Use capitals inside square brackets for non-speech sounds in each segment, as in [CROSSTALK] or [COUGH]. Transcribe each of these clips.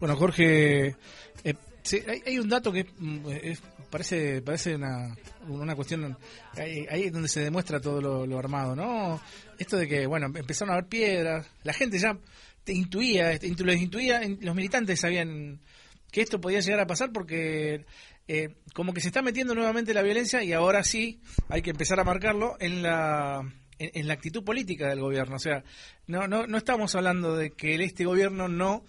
Bueno, Jorge, eh, sí, hay, un dato que mm, es, parece parece una, una cuestión ahí, es donde se demuestra todo lo, armado, ¿no? Esto de que, bueno, empezaron a haber piedras, la gente ya te intuía, este, los intuía, los militantes sabían que esto podía llegar a pasar porque eh, como que se está metiendo nuevamente la violencia y ahora sí hay que empezar a marcarlo en la en, en la actitud política del gobierno. O sea, no, no, no estamos hablando de que este gobierno no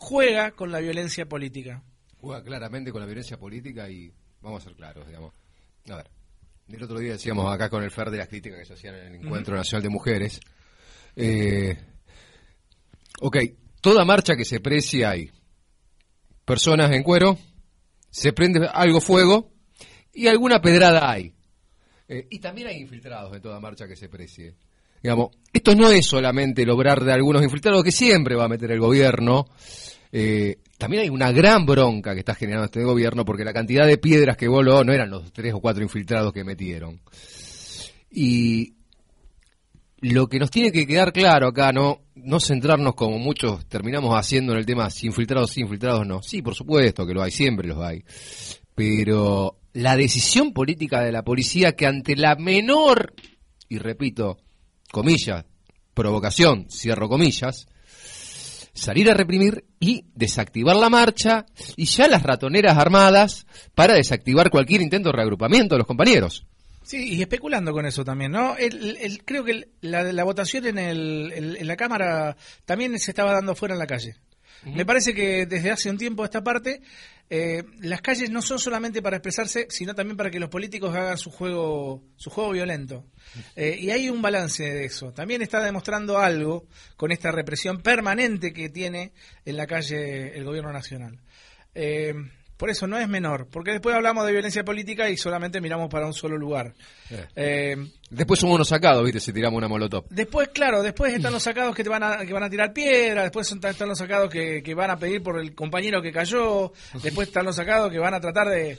juega con la violencia política. Juega claramente con la violencia política y vamos a ser claros, digamos. A ver, el otro día decíamos acá con el FER de las críticas que se hacían en el Encuentro uh -huh. Nacional de Mujeres. Eh, ok, toda marcha que se precie hay personas en cuero, se prende algo fuego y alguna pedrada hay. Eh, y también hay infiltrados en toda marcha que se precie. Digamos, esto no es solamente el obrar de algunos infiltrados que siempre va a meter el gobierno. Eh, también hay una gran bronca que está generando este gobierno porque la cantidad de piedras que voló no eran los tres o cuatro infiltrados que metieron. Y lo que nos tiene que quedar claro acá, no, no centrarnos como muchos terminamos haciendo en el tema si infiltrados, si infiltrados no. Sí, por supuesto que lo hay, siempre los hay. Pero la decisión política de la policía que ante la menor, y repito, comillas, provocación, cierro comillas, salir a reprimir y desactivar la marcha y ya las ratoneras armadas para desactivar cualquier intento de reagrupamiento de los compañeros. Sí, y especulando con eso también, ¿no? El, el, creo que la, la votación en, el, en la Cámara también se estaba dando fuera en la calle. Me parece que desde hace un tiempo esta parte, eh, las calles no son solamente para expresarse, sino también para que los políticos hagan su juego, su juego violento. Eh, y hay un balance de eso. También está demostrando algo con esta represión permanente que tiene en la calle el gobierno nacional. Eh, por eso no es menor, porque después hablamos de violencia política y solamente miramos para un solo lugar. Eh. Eh, después somos unos sacados, ¿viste? Si tiramos una molotov. Después, claro, después están [LAUGHS] los sacados que te van a, que van a tirar piedras, después son, están los sacados que, que, van a pedir por el compañero que cayó, [LAUGHS] después están los sacados que van a tratar de,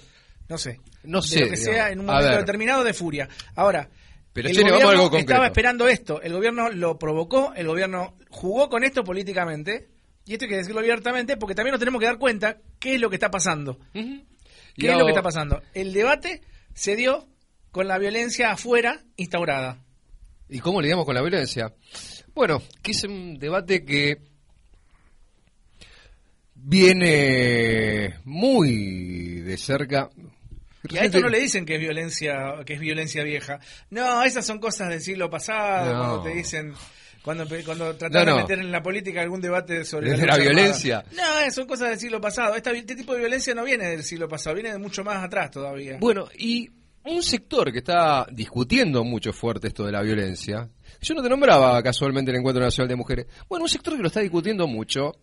no sé, no sé de lo que digamos. sea en un momento determinado de furia. Ahora, pero el che, gobierno vamos a algo estaba esperando esto, el gobierno lo provocó, el gobierno jugó con esto políticamente, y esto hay que decirlo abiertamente porque también nos tenemos que dar cuenta qué es lo que está pasando. Uh -huh. ¿Qué es lo que está pasando? El debate se dio con la violencia afuera instaurada. ¿Y cómo lidiamos con la violencia? Bueno, que es un debate que viene muy de cerca. Y a esto no le dicen que es violencia, que es violencia vieja. No, esas son cosas del siglo pasado, No. cuando te dicen cuando cuando trataron No, no. de meter en la política algún debate sobre Desde la armada. violencia. No, eh, son cosas del siglo pasado. Esta- este tipo de violencia no viene del siglo pasado, viene de mucho más atrás todavía. Bueno, y un sector que está discutiendo mucho fuerte esto de la violencia, yo no te nombraba casualmente el Encuentro Nacional de Mujeres, bueno, un sector que lo está discutiendo mucho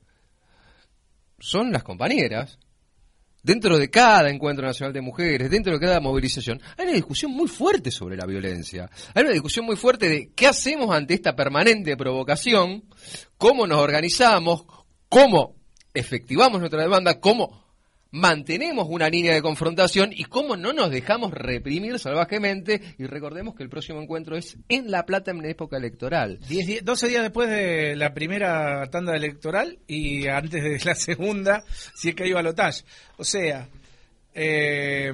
son las compañeras. Dentro de cada encuentro nacional de mujeres, dentro de cada movilización, hay una discusión muy fuerte sobre la violencia. Hay una discusión muy fuerte de qué hacemos ante esta permanente provocación, cómo nos organizamos, cómo efectivamos nuestra demanda, cómo mantenemos una línea de confrontación y cómo no nos dejamos reprimir salvajemente. Y recordemos que el próximo encuentro es en La Plata en época electoral. Diez di- 12 días después de la primera tanda electoral y antes de la segunda, si es que hay balotaje. O sea, eh,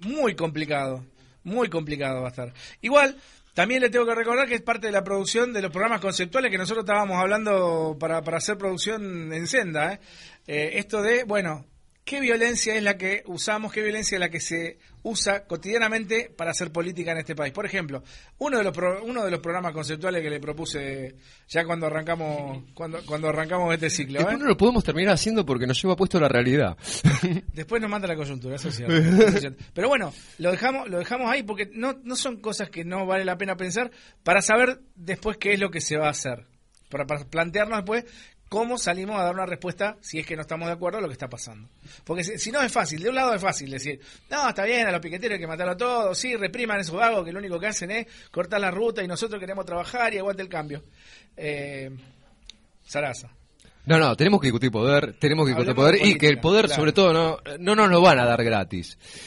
muy complicado, muy complicado va a estar. Igual, también le tengo que recordar que es parte de la producción de los programas conceptuales que nosotros estábamos hablando para, para hacer producción en senda. ¿eh? Eh, esto de, bueno, ¿qué violencia es la que usamos? ¿Qué violencia es la que se usa cotidianamente para hacer política en este país? Por ejemplo, uno de los pro- uno de los programas conceptuales que le propuse ya cuando arrancamos cuando cuando arrancamos este ciclo. ¿eh? Después no lo podemos terminar haciendo porque nos lleva puesto la realidad. [LAUGHS] Después nos manda la coyuntura, eso es cierto. Pero bueno, lo dejamos, lo dejamos ahí porque no, no son cosas que no vale la pena pensar para saber después qué es lo que se va a hacer. Para plantearnos después cómo salimos a dar una respuesta si es que no estamos de acuerdo a lo que está pasando. Porque si, si no es fácil, de un lado es fácil decir, no, está bien, a los piqueteros hay que matarlo a todos, sí, repriman esos vagos que lo único que hacen es cortar la ruta y nosotros queremos trabajar y aguante el cambio. Eh, Sarasa. No, no, tenemos que discutir poder, tenemos que discutir poder y que el poder, claro. sobre todo, no, no nos lo van a dar gratis.